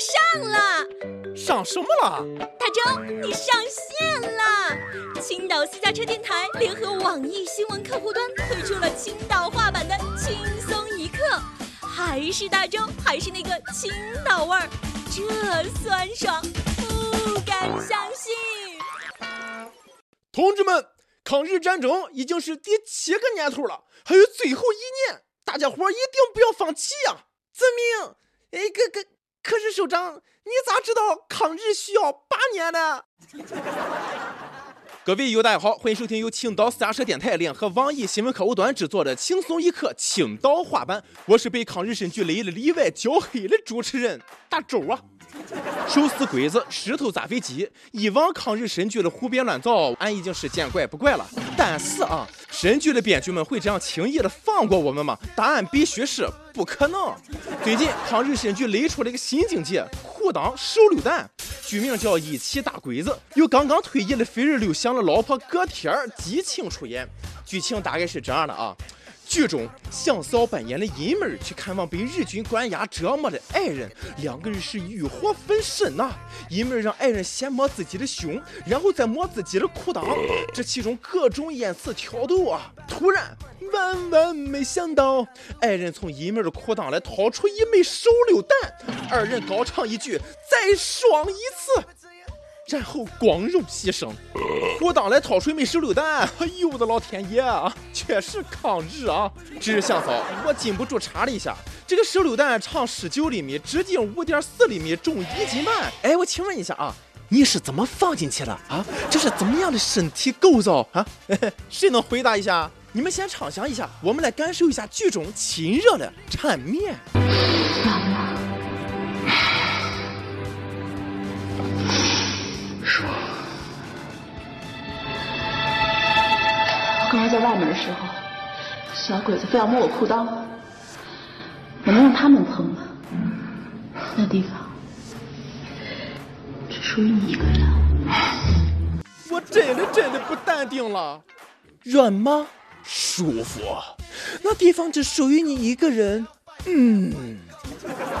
上了，上什么了？大周，你上线了！青岛私家车电台联合网易新闻客户端推出了青岛话版的《轻松一刻》，还是大周，还是那个青岛味儿，这酸爽，不敢相信！同志们，抗日战争已经是第七个年头了，还有最后一年，大家伙一定不要放弃呀！遵命。哎，哥哥可是首长，你咋知道抗日需要八年呢？各位友大家好，欢迎收听由青岛私家车电台联合网易新闻客户端制作的《轻松一刻》青岛话版，我是被抗日神剧雷的里外焦黑的主持人大周啊。手撕鬼子，石头砸飞机，以往抗日神剧的胡编乱造，俺已经是见怪不怪了。但是啊，神剧的编剧们会这样轻易的放过我们吗？答案必须是不可能。最近抗日神剧雷出了一个新境界，裤裆手榴弹，剧名叫《一起打鬼子》，由刚刚退役的飞人刘翔的老婆葛天儿激情出演。剧情大概是这样的啊。剧中，向嫂扮演的阴妹去看望被日军关押折磨的爱人，两个人是欲火焚身呐。阴妹让爱人先摸自己的胸，然后再摸自己的裤裆，这其中各种言辞挑逗啊。突然，万万没想到，爱人从阴妹的裤裆里掏出一枚手榴弹，二人高唱一句：“再爽一次。”然后光荣牺牲，我当来掏水没手榴弹，哎呦我的老天爷啊，确实抗日啊！只是向嫂，我禁不住查了一下，这个手榴弹长十九厘米，直径五点四厘米，重一斤半。哎，我请问一下啊，你是怎么放进去的啊？这是怎么样的身体构造啊？谁能回答一下？你们先畅想一下，我们来感受一下剧中亲热的缠绵。在外面的时候，小鬼子非要摸我裤裆，我能让他们碰吗？那地方只属于你一个人。我真的真的不淡定了，软吗？舒服。那地方只属于你一个人。嗯，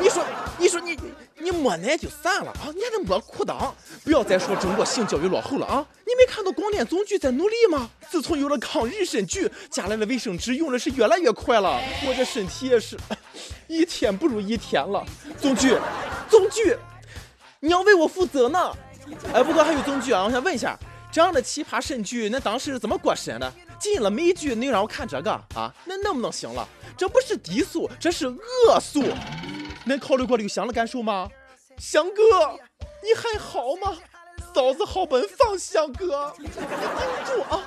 你说，你说你。你摸奶就算了啊，你还得摸裤裆！不要再说中国性教育落后了啊！你没看到广电总局在努力吗？自从有了抗日神剧，家里的卫生纸用的是越来越快了，我这身体也是一天不如一天了。总局，总局，你要为我负责呢！哎，不过还有总局啊，我想问一下，这样的奇葩神剧，那当时是怎么过审的？进了美剧，你让我看这个啊？那能不能行了？这不是低俗，这是恶俗！恁考虑过刘翔的感受吗？翔哥，你还好吗？嫂子好奔放，翔哥，你顶住啊！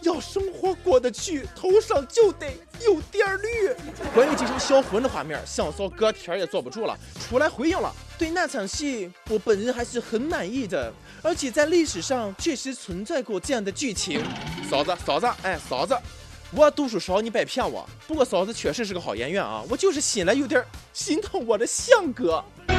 要生活过得去，头上就得有点绿。关于这场销魂的画面，向嫂哥天也坐不住了，出来回应了。对那场戏，我本人还是很满意的，而且在历史上确实存在过这样的剧情。嫂子，嫂子，哎，嫂子。我读书少，你别骗我。不过嫂子确实是个好演员啊，我就是心里有点心疼我的翔哥。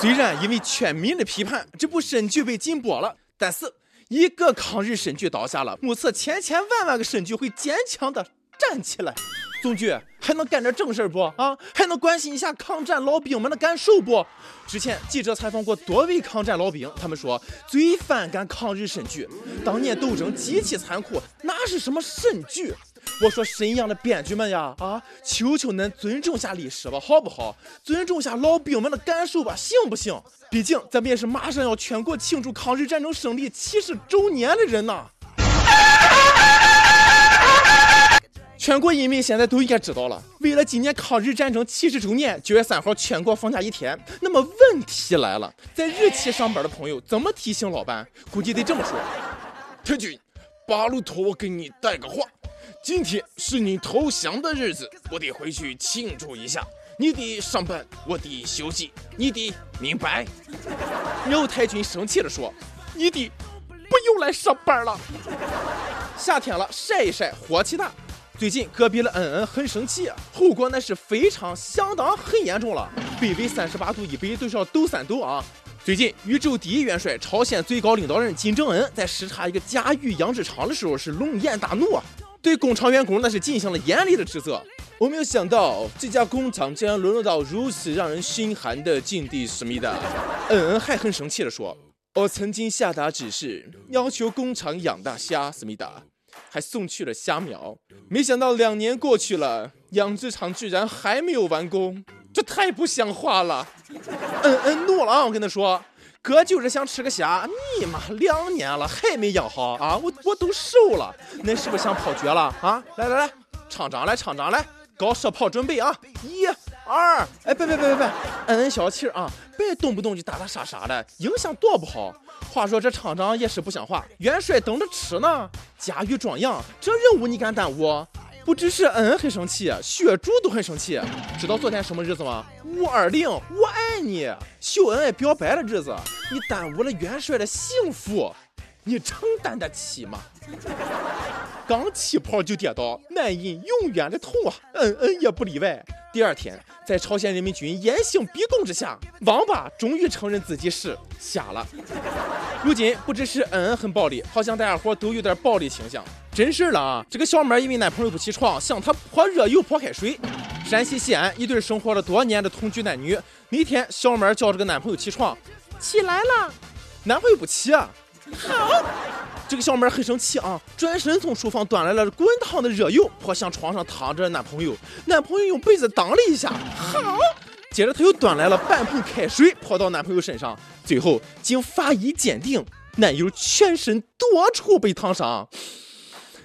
虽然因为全民的批判，这部神剧被禁播了，但是一个抗日神剧倒下了，目测千千万万个神剧会坚强的站起来。总局还能干点正事不啊？还能关心一下抗战老兵们的感受不？之前记者采访过多位抗战老兵，他们说最反感抗日神剧，当年斗争极其残酷，哪是什么神剧？我说沈阳的编剧们呀，啊，求求恁尊重下历史吧，好不好？尊重下老兵们的感受吧，行不行？毕竟咱们也是马上要全国庆祝抗日战争胜利七十周年的人呐。全国人民现在都应该知道了。为了纪念抗日战争七十周年，九月三号全国放假一天。那么问题来了，在日企上班的朋友怎么提醒老板？估计得这么说：太君，八路托我给你带个话，今天是你投降的日子，我得回去庆祝一下。你得上班，我得休息，你得明白。然后太君生气地说：你得不用来上班了。夏天了，晒一晒，火气大。最近隔壁的恩恩很生气，后果那是非常相当很严重了，北纬三十八度以北都是要抖三抖啊！最近，宇宙第一元帅、朝鲜最高领导人金正恩在视察一个甲鱼养殖场的时候是龙颜大怒啊，对工厂员工那是进行了严厉的指责。我没有想到这家工厂竟然沦落到如此让人心寒的境地，思密达。恩恩还很生气地说：“我曾经下达指示，要求工厂养大虾，思密达，还送去了虾苗。没想到两年过去了，养殖场居然还没有完工。”这太不像话了！嗯嗯，怒了啊！我跟他说，哥就是想吃个虾，你妈两年了还没养好啊！我我都瘦了，恁是不是想跑绝了啊？来来来，厂长来，厂长来，搞射炮准备啊！一、二，哎，别别别别别，摁摁小气啊！别动不动就打打杀杀的，影响多不好。话说这厂长也是不像话，元帅等着吃呢，驾驭壮阳，这任务你敢耽误？不只是恩恩很生气，血主都很生气。知道昨天什么日子吗？五二零，我爱你，秀恩爱表白的日子。你耽误了元帅的幸福，你承担得起吗？刚起跑就跌倒，男人永远的痛啊！恩恩也不例外。第二天，在朝鲜人民军严刑逼供之下，王八终于承认自己是瞎了。如今不只是恩恩很暴力，好像大家伙都有点暴力倾向。真事了啊！这个小妹因为男朋友不起床，向他泼热油泼开水。山西西安一对生活了多年的同居男女，那天小妹叫这个男朋友起床，起来了，男朋友不起啊。好，这个小妹很生气啊，转身从厨房端来了滚烫的热油泼向床上躺着男朋友，男朋友用被子挡了一下，好，接着她又端来了半盆开水泼到男朋友身上，最后经法医鉴定，男友全身多处被烫伤。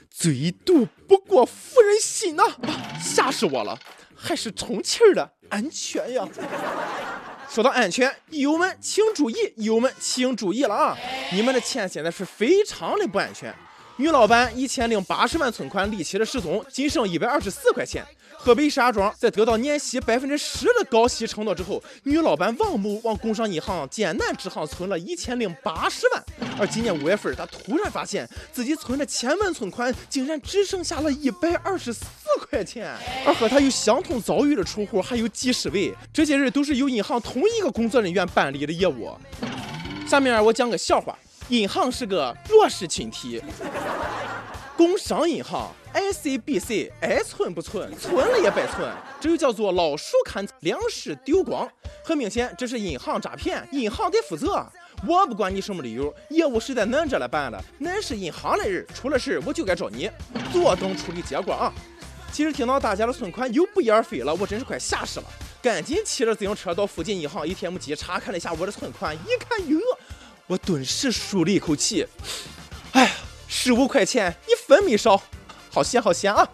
最毒不过妇人心呐！吓死我了，还是充气儿的安全呀！说到安全，友们请注意，友们请注意了啊！你们的钱现在是非常的不安全。女老板一千零八十万存款离奇的失踪，仅剩一百二十四块钱。河北石家庄在得到年息百分之十的高息承诺之后，女老板王某往工商银行艰难支行存了一千零八十万。而今年五月份，她突然发现自己存的千万存款竟然只剩下了一百二十四块钱。而和她有相同遭遇的储户还有几十位，这些人都是由银行同一个工作人员办理的业务。下面我讲个笑话：银行是个弱势群体。工商银行，I C B C，爱存不存，存了也白存，这就叫做老鼠看粮食丢光。很明显，这是银行诈骗，银行得负责。我不管你什么理由，业务是在恁这来办的，恁是银行的人，出了事我就该找你，坐等处理结果啊。其实听到大家的存款又不翼而飞了，我真是快吓死了，赶紧骑着自行车到附近银行 ATM 机查看了一下我的存款，一看哟，我顿时舒了一口气，哎。十五块钱一分没少，好险好险啊！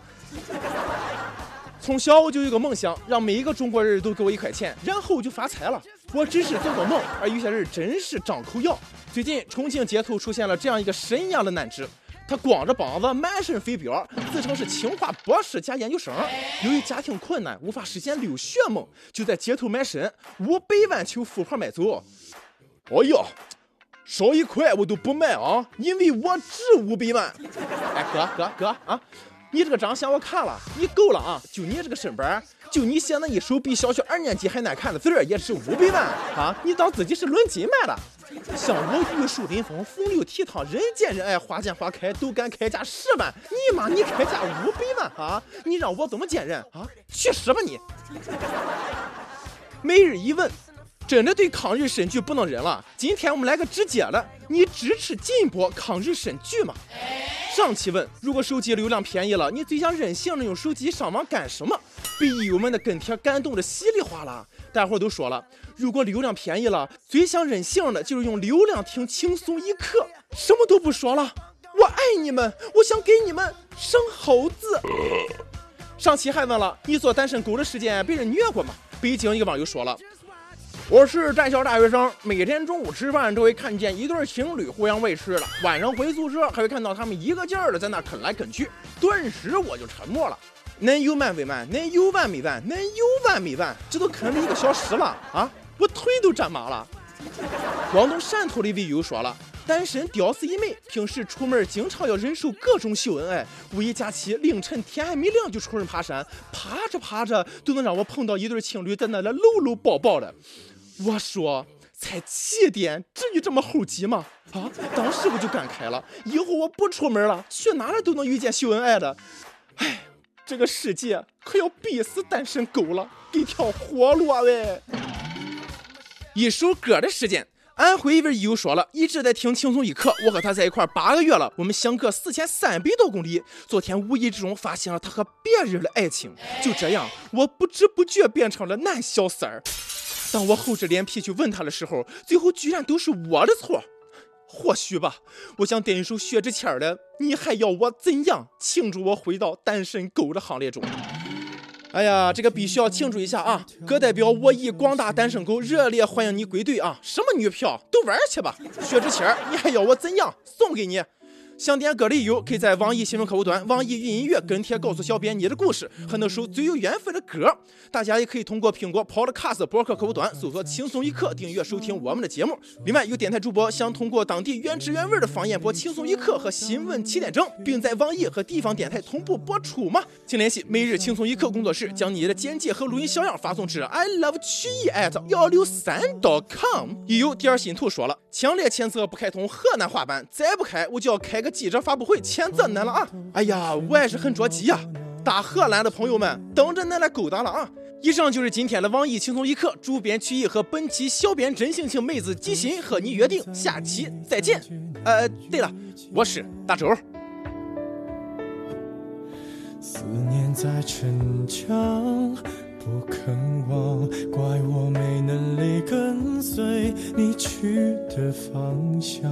从小我就有个梦想，让每一个中国人都给我一块钱，然后就发财了。我只是做做梦，而有些人真是张口要。最近重庆街头出现了这样一个神一样的男子，他光着膀子，满身飞镖，自称是清华博士加研究生。由于家庭困难，无法实现留学梦，就在街头卖身，五百万求富婆买走。哎呀！少一块我都不卖啊，因为我值五百万。哎，哥哥哥啊，你这个长相我看了，你够了啊！就你这个身板，就你写那一手比小学二年级还难看的字儿，也值五百万啊！你当自己是论斤卖的？像我玉树临风、风流倜傥、人见人爱、花见花开，都敢开价十万，你妈你开价五百万啊！你让我怎么见人啊？去死吧你！每日一问。真的对抗日神剧不能忍了。今天我们来个直接的，你支持禁播抗日神剧吗？上期问，如果手机流量便宜了，你最想任性的用手机上网干什么？被友们的跟帖感动的稀里哗啦。大伙都说了，如果流量便宜了，最想任性的就是用流量听轻松一刻，什么都不说了。我爱你们，我想给你们生猴子。上期还问了，你做单身狗的时间被人虐过吗？北京一个网友说了。我是在校大学生，每天中午吃饭都会看见一对情侣互相喂吃的，晚上回宿舍还会看到他们一个劲儿的在那啃来啃去，顿时我就沉默了。恁有完没完？恁有完没完？恁有完没完？这都啃了一个小时了啊！我腿都站麻了。广东汕头的网友说了，单身屌丝一枚，平时出门经常要忍受各种秀恩爱，五一假期凌晨天还没亮就出门爬山，爬着爬着都能让我碰到一对情侣在那里搂搂抱抱的。我说，才几点，至于这么猴急吗？啊，当时我就感慨了，以后我不出门了，去哪里都能遇见秀恩爱的。哎，这个世界可要逼死单身狗了，给条活路啊喂！一首歌的时间。安徽一位友说了，一直在听轻松一刻。我和他在一块八个月了，我们相隔四千三百多公里。昨天无意之中发现了他和别人的爱情，就这样，我不知不觉变成了男小三儿。当我厚着脸皮去问他的时候，最后居然都是我的错。或许吧，我想点一首薛之谦的《你还要我怎样》，庆祝我回到单身狗的行列中。哎呀，这个必须要庆祝一下啊！哥代表我以广大单身狗热烈欢迎你归队啊！什么女票都玩去吧！薛之谦，你还要我怎样？送给你。想点歌的友，可以在网易新闻客户端、网易云音乐跟帖告诉小编你的故事和那首最有缘分的歌。大家也可以通过苹果 Podcast 播客客户端搜索“轻松一刻”订阅收听我们的节目。另外，有电台主播想通过当地原汁原味的方言播《轻松一刻》和新闻七点整，并在网易和地方电台同步播出吗？请联系每日轻松一刻工作室，将你的简介和录音小样发送至 i love 曲艺 at 幺六三 dot com。已有第二新图说了，强烈谴责不开通河南话版，再不开我就要开个。记者发布会谴责恁了啊！哎呀，我也是很着急呀。大荷兰的朋友们，等着恁来勾搭了啊！以上就是今天的网易轻松一刻，主编曲艺和本期小编真性情妹子吉心和你约定，下期再见。呃，对了，我是大周。思念在逞强，不肯忘，怪我没能力跟随你去的方向。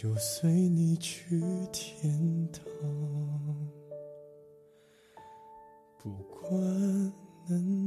就随你去天堂。不管能。